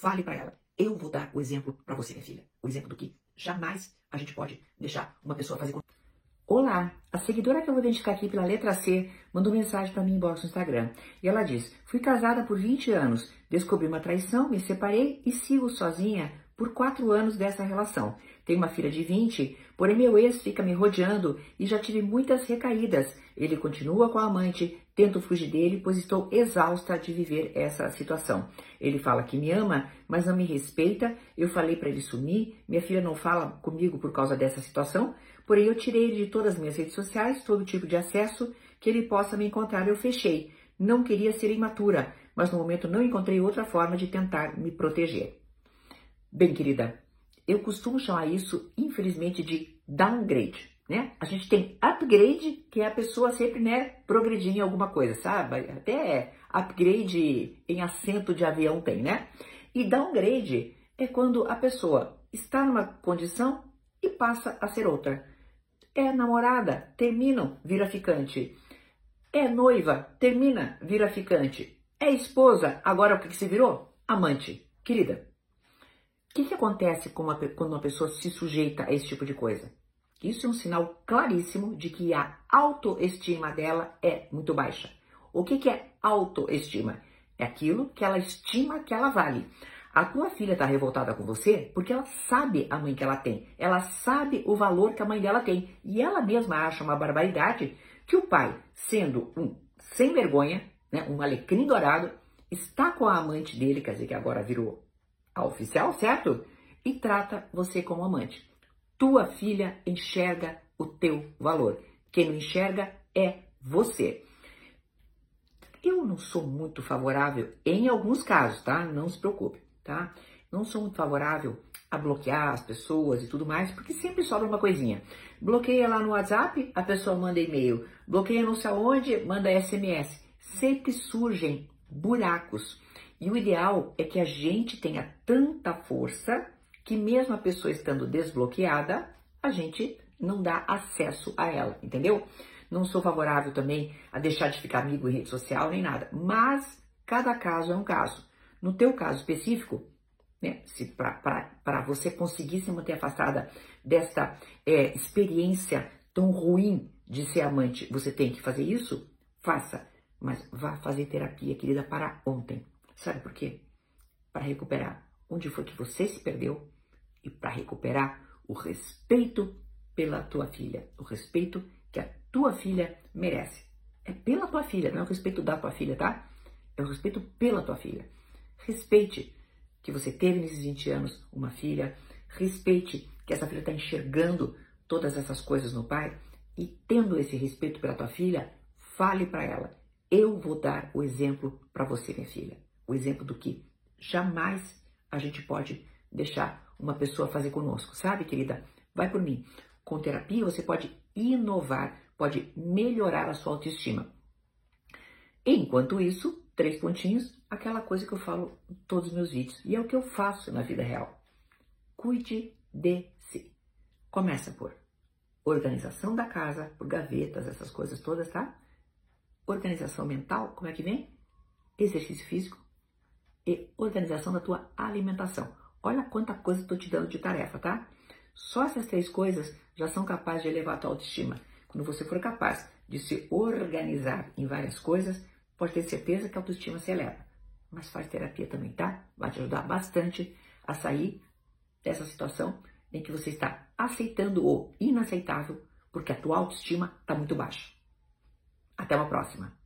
fale para ela. Eu vou dar o exemplo para você, minha filha. O exemplo do que jamais a gente pode deixar uma pessoa fazer. Olá, a seguidora que eu vou identificar aqui pela letra C mandou mensagem para mim inbox no Instagram. E ela diz: Fui casada por 20 anos, descobri uma traição, me separei e sigo sozinha por 4 anos dessa relação. Tenho uma filha de 20, porém meu ex fica me rodeando e já tive muitas recaídas. Ele continua com a amante, tento fugir dele, pois estou exausta de viver essa situação. Ele fala que me ama, mas não me respeita. Eu falei para ele sumir. Minha filha não fala comigo por causa dessa situação, porém eu tirei ele de todas as minhas redes sociais, todo tipo de acesso que ele possa me encontrar. Eu fechei. Não queria ser imatura, mas no momento não encontrei outra forma de tentar me proteger. Bem, querida, eu costumo chamar isso, infelizmente, de downgrade. Né? A gente tem upgrade, que é a pessoa sempre né, progredir em alguma coisa, sabe? Até upgrade em assento de avião tem, né? E downgrade é quando a pessoa está numa condição e passa a ser outra. É namorada, terminam, vira ficante. É noiva, termina, vira ficante. É esposa, agora o que, que se virou? Amante. Querida, o que, que acontece uma, quando uma pessoa se sujeita a esse tipo de coisa? Isso é um sinal claríssimo de que a autoestima dela é muito baixa. O que, que é autoestima? É aquilo que ela estima que ela vale. A tua filha está revoltada com você porque ela sabe a mãe que ela tem, ela sabe o valor que a mãe dela tem e ela mesma acha uma barbaridade que o pai, sendo um sem vergonha, né, um alecrim dourado, está com a amante dele, quer dizer que agora virou a oficial, certo? E trata você como amante. Tua filha enxerga o teu valor. Quem não enxerga é você. Eu não sou muito favorável em alguns casos, tá? Não se preocupe, tá? Não sou muito favorável a bloquear as pessoas e tudo mais, porque sempre sobra uma coisinha. Bloqueia lá no WhatsApp, a pessoa manda e-mail. Bloqueia não sei aonde, manda SMS. Sempre surgem buracos. E o ideal é que a gente tenha tanta força que mesmo a pessoa estando desbloqueada, a gente não dá acesso a ela, entendeu? Não sou favorável também a deixar de ficar amigo em rede social nem nada, mas cada caso é um caso. No teu caso específico, né, se para você conseguir se manter afastada desta é, experiência tão ruim de ser amante, você tem que fazer isso? Faça, mas vá fazer terapia, querida, para ontem. Sabe por quê? Para recuperar onde foi que você se perdeu e para recuperar o respeito pela tua filha, o respeito que a tua filha merece. É pela tua filha, não é o respeito da tua filha, tá? É o respeito pela tua filha. Respeite que você teve nesses 20 anos uma filha, respeite que essa filha está enxergando todas essas coisas no pai e tendo esse respeito pela tua filha, fale para ela: eu vou dar o exemplo para você, minha filha o exemplo do que jamais a gente pode deixar uma pessoa fazer conosco, sabe, querida? Vai por mim. Com terapia você pode inovar, pode melhorar a sua autoestima. Enquanto isso, três pontinhos, aquela coisa que eu falo em todos os meus vídeos, e é o que eu faço na vida real. Cuide de si. Começa por organização da casa, por gavetas, essas coisas todas, tá? Organização mental, como é que vem? Exercício físico, e organização da tua alimentação. Olha quanta coisa estou te dando de tarefa, tá? Só essas três coisas já são capazes de elevar a tua autoestima. Quando você for capaz de se organizar em várias coisas, pode ter certeza que a autoestima se eleva. Mas faz terapia também, tá? Vai te ajudar bastante a sair dessa situação em que você está aceitando o inaceitável porque a tua autoestima está muito baixa. Até uma próxima.